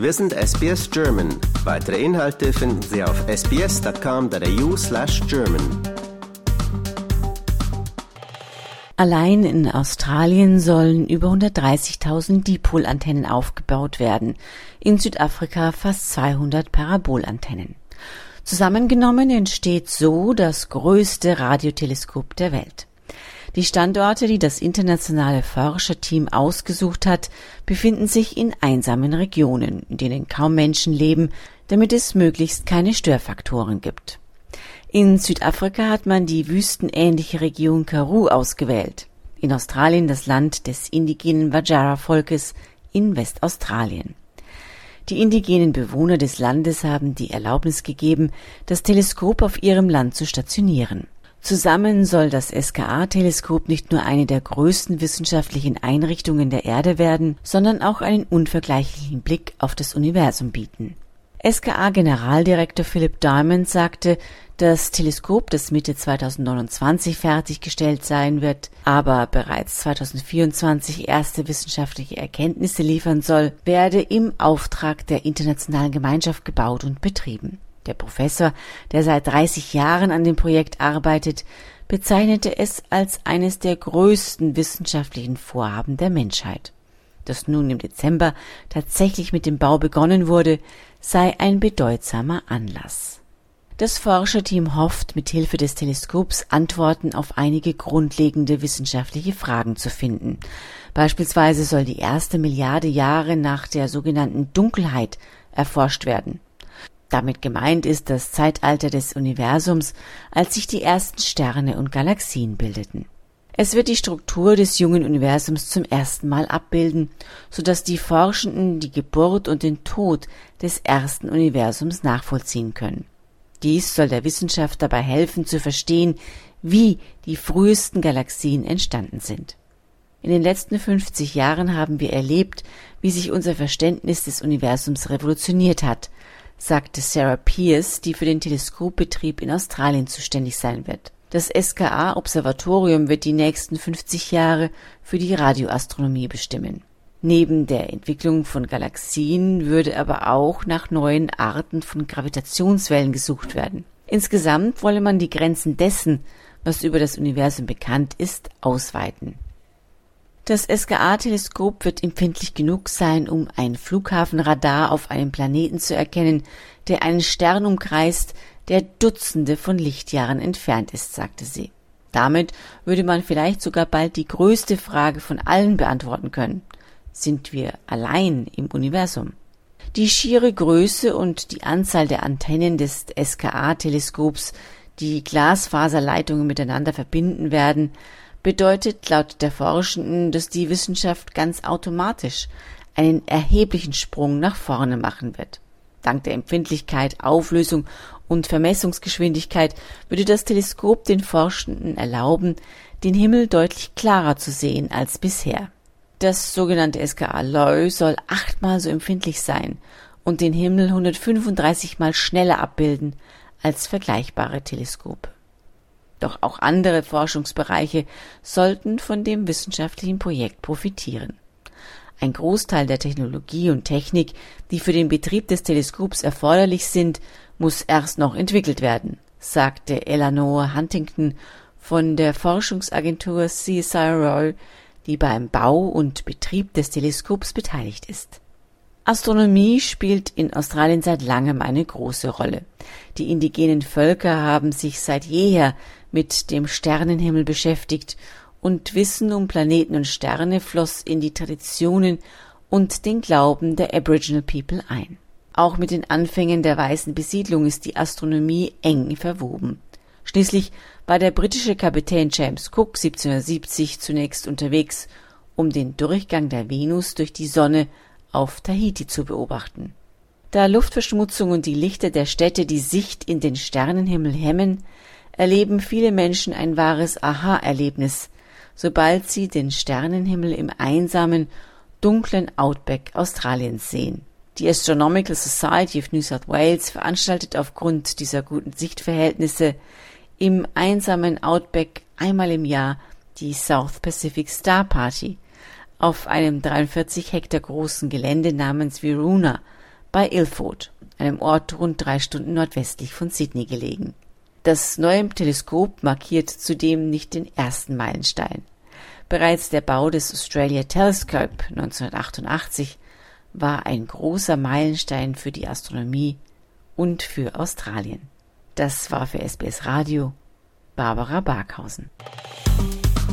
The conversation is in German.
Wir sind SBS German. Weitere Inhalte finden Sie auf sbs.com.au slash German. Allein in Australien sollen über 130.000 Dipol-Antennen aufgebaut werden, in Südafrika fast 200 Parabolantennen. Zusammengenommen entsteht so das größte Radioteleskop der Welt. Die Standorte, die das internationale Forscherteam ausgesucht hat, befinden sich in einsamen Regionen, in denen kaum Menschen leben, damit es möglichst keine Störfaktoren gibt. In Südafrika hat man die wüstenähnliche Region Karoo ausgewählt, in Australien das Land des indigenen Wajara-Volkes in Westaustralien. Die indigenen Bewohner des Landes haben die Erlaubnis gegeben, das Teleskop auf ihrem Land zu stationieren. Zusammen soll das SKA-Teleskop nicht nur eine der größten wissenschaftlichen Einrichtungen der Erde werden, sondern auch einen unvergleichlichen Blick auf das Universum bieten. SKA-Generaldirektor Philip Diamond sagte, das Teleskop, das Mitte 2029 fertiggestellt sein wird, aber bereits 2024 erste wissenschaftliche Erkenntnisse liefern soll, werde im Auftrag der internationalen Gemeinschaft gebaut und betrieben. Der Professor, der seit 30 Jahren an dem Projekt arbeitet, bezeichnete es als eines der größten wissenschaftlichen Vorhaben der Menschheit. Dass nun im Dezember tatsächlich mit dem Bau begonnen wurde, sei ein bedeutsamer Anlass. Das Forscherteam hofft, mit Hilfe des Teleskops Antworten auf einige grundlegende wissenschaftliche Fragen zu finden. Beispielsweise soll die erste Milliarde Jahre nach der sogenannten Dunkelheit erforscht werden. Damit gemeint ist das Zeitalter des Universums, als sich die ersten Sterne und Galaxien bildeten. Es wird die Struktur des jungen Universums zum ersten Mal abbilden, so dass die Forschenden die Geburt und den Tod des ersten Universums nachvollziehen können. Dies soll der Wissenschaft dabei helfen zu verstehen, wie die frühesten Galaxien entstanden sind. In den letzten 50 Jahren haben wir erlebt, wie sich unser Verständnis des Universums revolutioniert hat, sagte Sarah Pierce, die für den Teleskopbetrieb in Australien zuständig sein wird. Das SKA-Observatorium wird die nächsten 50 Jahre für die Radioastronomie bestimmen. Neben der Entwicklung von Galaxien würde aber auch nach neuen Arten von Gravitationswellen gesucht werden. Insgesamt wolle man die Grenzen dessen, was über das Universum bekannt ist, ausweiten. Das SGA-Teleskop wird empfindlich genug sein, um ein Flughafenradar auf einem Planeten zu erkennen, der einen Stern umkreist, der Dutzende von Lichtjahren entfernt ist, sagte sie. Damit würde man vielleicht sogar bald die größte Frage von allen beantworten können. Sind wir allein im Universum? Die schiere Größe und die Anzahl der Antennen des SKA-Teleskops, die Glasfaserleitungen miteinander verbinden werden, bedeutet laut der Forschenden, dass die Wissenschaft ganz automatisch einen erheblichen Sprung nach vorne machen wird. Dank der Empfindlichkeit, Auflösung und Vermessungsgeschwindigkeit würde das Teleskop den Forschenden erlauben, den Himmel deutlich klarer zu sehen als bisher. Das sogenannte SKA Low soll achtmal so empfindlich sein und den Himmel 135 mal schneller abbilden als vergleichbare Teleskope. Doch auch andere Forschungsbereiche sollten von dem wissenschaftlichen Projekt profitieren. Ein Großteil der Technologie und Technik, die für den Betrieb des Teleskops erforderlich sind, muss erst noch entwickelt werden, sagte Eleanor Huntington von der Forschungsagentur CSIRO, die beim Bau und Betrieb des Teleskops beteiligt ist. Astronomie spielt in Australien seit langem eine große Rolle. Die indigenen Völker haben sich seit jeher mit dem Sternenhimmel beschäftigt und Wissen um Planeten und Sterne floss in die Traditionen und den Glauben der Aboriginal People ein. Auch mit den Anfängen der weißen Besiedlung ist die Astronomie eng verwoben. Schließlich war der britische Kapitän James Cook 1770 zunächst unterwegs, um den Durchgang der Venus durch die Sonne auf Tahiti zu beobachten. Da Luftverschmutzung und die Lichter der Städte die Sicht in den Sternenhimmel hemmen, erleben viele Menschen ein wahres Aha-Erlebnis, sobald sie den Sternenhimmel im einsamen, dunklen Outback Australiens sehen. Die Astronomical Society of New South Wales veranstaltet aufgrund dieser guten Sichtverhältnisse im einsamen Outback einmal im Jahr die South Pacific Star Party auf einem 43 Hektar großen Gelände namens Viruna bei Ilford, einem Ort rund drei Stunden nordwestlich von Sydney gelegen. Das neue Teleskop markiert zudem nicht den ersten Meilenstein. Bereits der Bau des Australia Telescope 1988 war ein großer Meilenstein für die Astronomie und für Australien. Das war für SBS Radio Barbara Barkhausen.